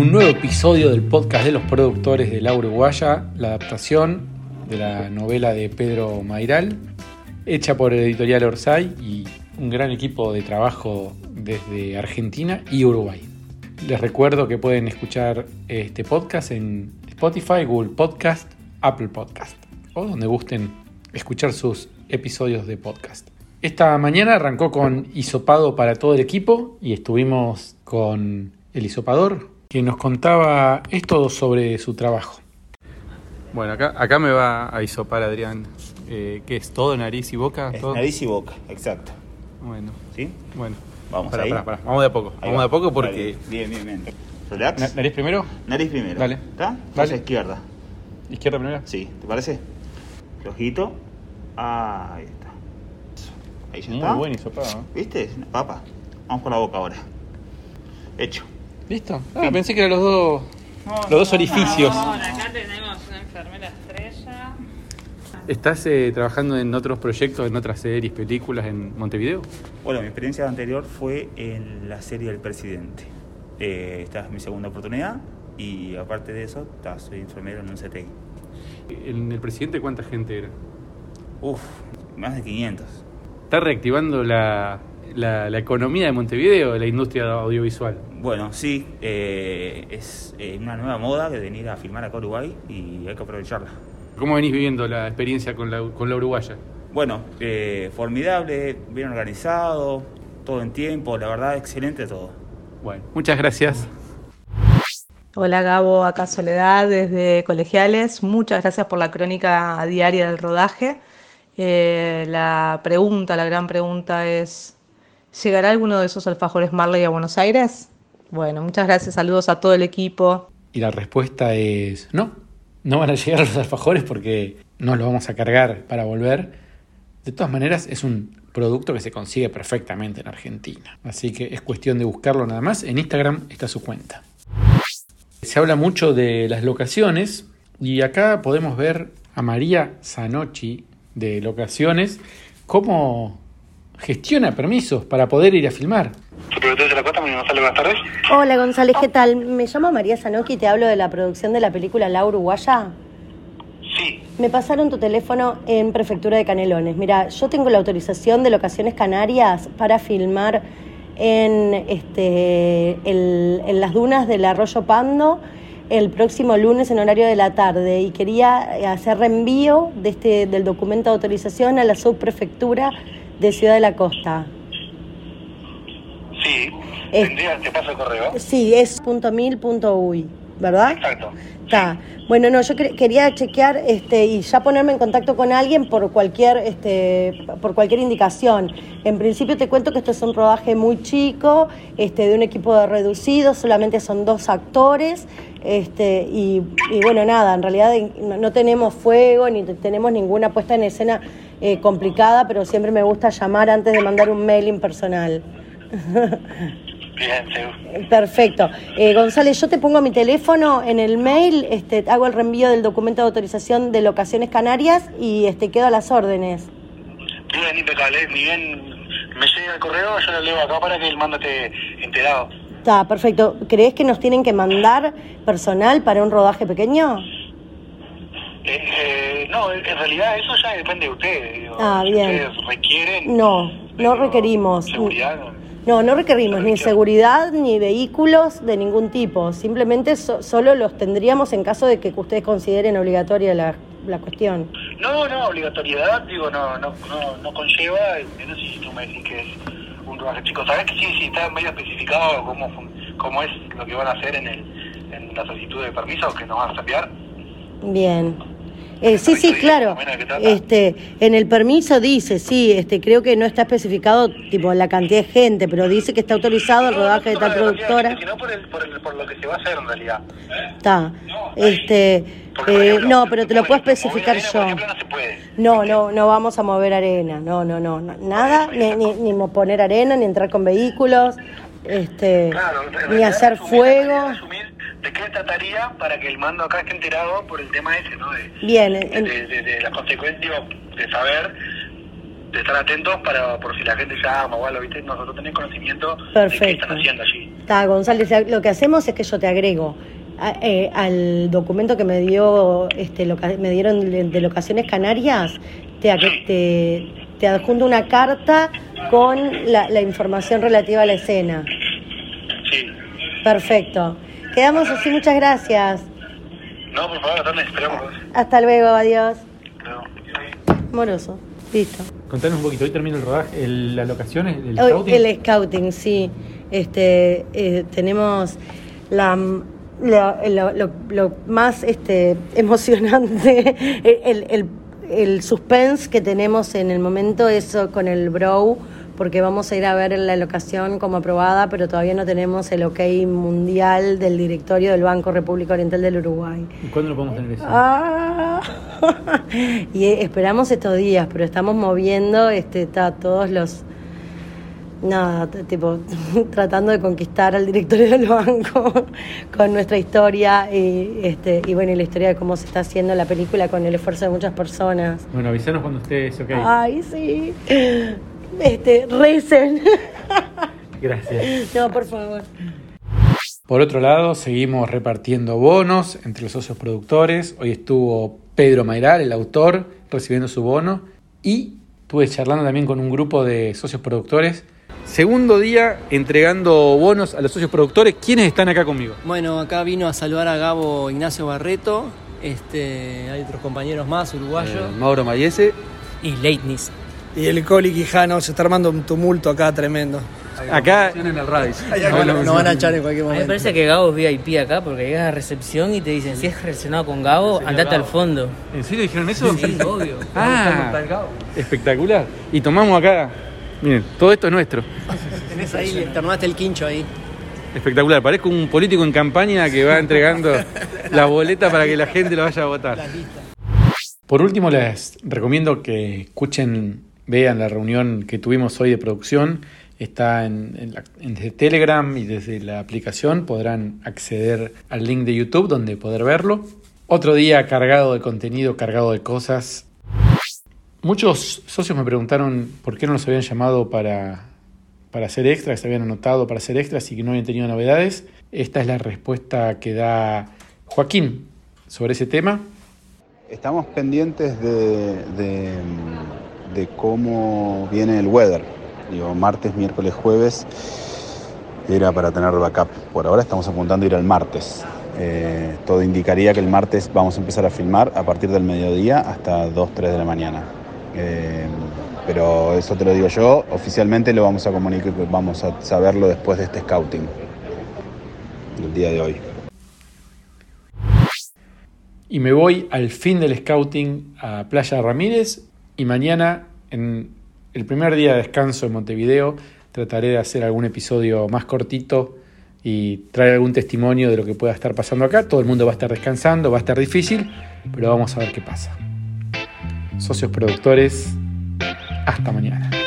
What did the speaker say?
un nuevo episodio del podcast de los productores de La Uruguaya, la adaptación de la novela de Pedro Mairal, hecha por editorial Orsay y un gran equipo de trabajo desde Argentina y Uruguay. Les recuerdo que pueden escuchar este podcast en Spotify, Google Podcast, Apple Podcast o donde gusten escuchar sus episodios de podcast. Esta mañana arrancó con hisopado para todo el equipo y estuvimos con el hisopador que nos contaba esto sobre su trabajo. Bueno, acá, acá me va a hisopar Adrián. Eh, ¿Qué es? ¿Todo nariz y boca? Es ¿Todo? nariz y boca, exacto. Bueno, ¿Sí? bueno. Vamos Pará, ahí. pará, pará. Vamos de a poco. Ahí Vamos va. de a poco porque... Dale. Bien, bien, bien. Relax. Na- ¿Nariz primero? Nariz primero. Dale. ¿Está? Dale. Izquierda. ¿Izquierda primero? Sí, ¿te parece? Flojito. Ah, ahí está. Ahí ya Muy está. buen hisopado. ¿eh? ¿Viste? Es una papa. Vamos por la boca ahora. Hecho. ¿Listo? Ah, pensé que eran los dos, los dos orificios. Acá tenemos una enfermera estrella. ¿Estás eh, trabajando en otros proyectos, en otras series, películas en Montevideo? Bueno, mi experiencia anterior fue en la serie del presidente. Eh, esta es mi segunda oportunidad y aparte de eso, ta, soy enfermero en un CTI. ¿En el presidente cuánta gente era? Uf, más de 500. ¿Está reactivando la, la- la economía de Montevideo, la industria audiovisual? Bueno, sí, eh, es eh, una nueva moda de venir a filmar acá a Uruguay y hay que aprovecharla. ¿Cómo venís viviendo la experiencia con la, con la uruguaya? Bueno, eh, formidable, bien organizado, todo en tiempo, la verdad, excelente todo. Bueno, muchas gracias. Hola Gabo, acá Soledad desde Colegiales. Muchas gracias por la crónica diaria del rodaje. Eh, la pregunta, la gran pregunta es, ¿llegará alguno de esos alfajores Marley a Buenos Aires? Bueno, muchas gracias, saludos a todo el equipo. Y la respuesta es no. No van a llegar los alfajores porque no los vamos a cargar para volver. De todas maneras, es un producto que se consigue perfectamente en Argentina. Así que es cuestión de buscarlo nada más. En Instagram está su cuenta. Se habla mucho de las locaciones y acá podemos ver a María Zanocchi de Locaciones cómo gestiona permisos para poder ir a filmar. De la Costa, María González, buenas tardes. Hola González, ¿qué tal? Me llamo María Zanocchi y te hablo de la producción de la película La Uruguaya. Sí, Me pasaron tu teléfono en Prefectura de Canelones. Mira, yo tengo la autorización de Locaciones Canarias para filmar en, este, el- en las dunas del Arroyo Pando el próximo lunes en horario de la tarde y quería eh, hacer reenvío de este, del documento de autorización a la subprefectura de Ciudad de la Costa. Sí. Eh. Tendría, te paso el correo. Sí, es punto mil punto uy, ¿verdad? Exacto. Está. Bueno, no, yo quer- quería chequear este, y ya ponerme en contacto con alguien por cualquier, este, por cualquier indicación. En principio te cuento que esto es un rodaje muy chico, este, de un equipo de reducido, solamente son dos actores. Este, y, y bueno, nada, en realidad no, tenemos fuego ni te- tenemos ninguna puesta en escena eh, complicada, pero siempre me gusta llamar antes de mandar un mail impersonal. Bien, sí. Perfecto. Eh, González, yo te pongo mi teléfono en el mail, este, hago el reenvío del documento de autorización de Locaciones Canarias y este, quedo a las órdenes. Bien, impecable. Ni bien me llega el correo, yo lo leo acá para que el mando esté enterado. Está, perfecto. ¿Crees que nos tienen que mandar personal para un rodaje pequeño? Eh, eh, no, en realidad eso ya depende de ustedes. digo. Ah, Si bien. ustedes requieren. No, no requerimos. Seguridad. No. No, requerimos ni seguridad ni vehículos de ningún tipo. Simplemente so- solo los tendríamos en caso de que ustedes consideren obligatoria la, la cuestión. No, no, obligatoriedad, digo, no, no, no, no conlleva, no sé si tú me decís que es un rodaje chico, ¿sabes que sí, sí está medio especificado cómo, cómo es lo que van a hacer en, el, en la solicitud de permiso que nos van a enviar? Bien. Eh, sí, sí, claro. Este, en el permiso dice, sí, este, creo que no está especificado tipo la cantidad de gente, pero dice que está autorizado el rodaje de tal productora. Sino por, el, por, el, por lo que se va a hacer en realidad. Está. Este, eh, no, pero te lo puedo especificar yo. No. No, no, vamos a mover arena, no, no, no, nada, ni, ni, ni poner arena, ni entrar con vehículos, este, ni hacer fuego. ¿De qué trataría para que el mando acá esté enterado por el tema ese, ¿no? De, Bien, de, en- de- de- de las consecuencias, de saber de estar atentos para por si la gente llama o algo, ¿viste? Nosotros tenemos conocimiento de qué Perfecto. están haciendo allí. Está, González, lo que hacemos es que yo te agrego a- eh, al documento que me dio este loca- me dieron de, de locaciones canarias, te, te, te adjunto una carta con la, la información relativa a la escena. Sí. Perfecto. Quedamos así, muchas gracias. No, por favor, ¿dónde esperamos? Hasta luego, adiós. No. Moroso. Listo. Contanos un poquito, hoy termina el rodaje, el- la locación, el Hoy, scouting. el scouting, sí. Este, eh, tenemos la, la- lo, lo- lo más este, emocionante, el, el, el suspense que tenemos en el momento es con el Bro, porque vamos a ir a ver la locación como aprobada, pero todavía no tenemos el ok mundial del directorio del Banco República Oriental del Uruguay. ¿Y cuándo lo podemos tener eso? Ah, y eh, esperamos estos días, pero estamos moviendo este, ta, todos los. Nada, tipo, tratando de conquistar al directorio del banco con nuestra historia y, este, y bueno, y la historia de cómo se está haciendo la película con el esfuerzo de muchas personas. Bueno, avisanos cuando estés ok. Ay, sí. Este, recen. Gracias. No, por favor. Por otro lado, seguimos repartiendo bonos entre los socios productores. Hoy estuvo Pedro Mairal, el autor, recibiendo su bono. Y estuve charlando también con un grupo de socios productores. Segundo día entregando bonos a los socios productores. ¿Quiénes están acá conmigo? Bueno, acá vino a saludar a Gabo Ignacio Barreto. Este, hay otros compañeros más uruguayos. Eh, Mauro Mayese. Y Leitnis. Y el Coli Quijano se está armando un tumulto acá tremendo. Acá en el Radis. Nos van a echar en cualquier A mí me momento. parece que Gabo es VIP acá porque llegas a recepción y te dicen si es relacionado con Gabo, andate al fondo. ¿En serio dijeron eso? Sí, obvio. Ah, espectacular. Y tomamos acá. Miren, todo esto es nuestro. Tenés ahí, te armaste el quincho ahí. Espectacular. Parezco un político en campaña que va entregando la boleta para que la gente lo vaya a votar. Por último, les recomiendo que escuchen, vean la reunión que tuvimos hoy de producción. Está en, desde Telegram y desde la aplicación. Podrán acceder al link de YouTube donde poder verlo. Otro día cargado de contenido, cargado de cosas. Muchos socios me preguntaron por qué no nos habían llamado para, para hacer extras, se habían anotado para hacer extras y que no habían tenido novedades. Esta es la respuesta que da Joaquín sobre ese tema. Estamos pendientes de, de cómo viene el weather. Digo, martes, miércoles, jueves era para tener backup. Por ahora estamos apuntando a ir al martes. Eh, todo indicaría que el martes vamos a empezar a filmar a partir del mediodía hasta 2, 3 de la mañana. Eh, pero eso te lo digo yo, oficialmente lo vamos a comunicar, vamos a saberlo después de este scouting, el día de hoy. Y me voy al fin del scouting a Playa Ramírez y mañana, en el primer día de descanso en Montevideo, trataré de hacer algún episodio más cortito y traer algún testimonio de lo que pueda estar pasando acá. Todo el mundo va a estar descansando, va a estar difícil, pero vamos a ver qué pasa. Socios productores, hasta mañana.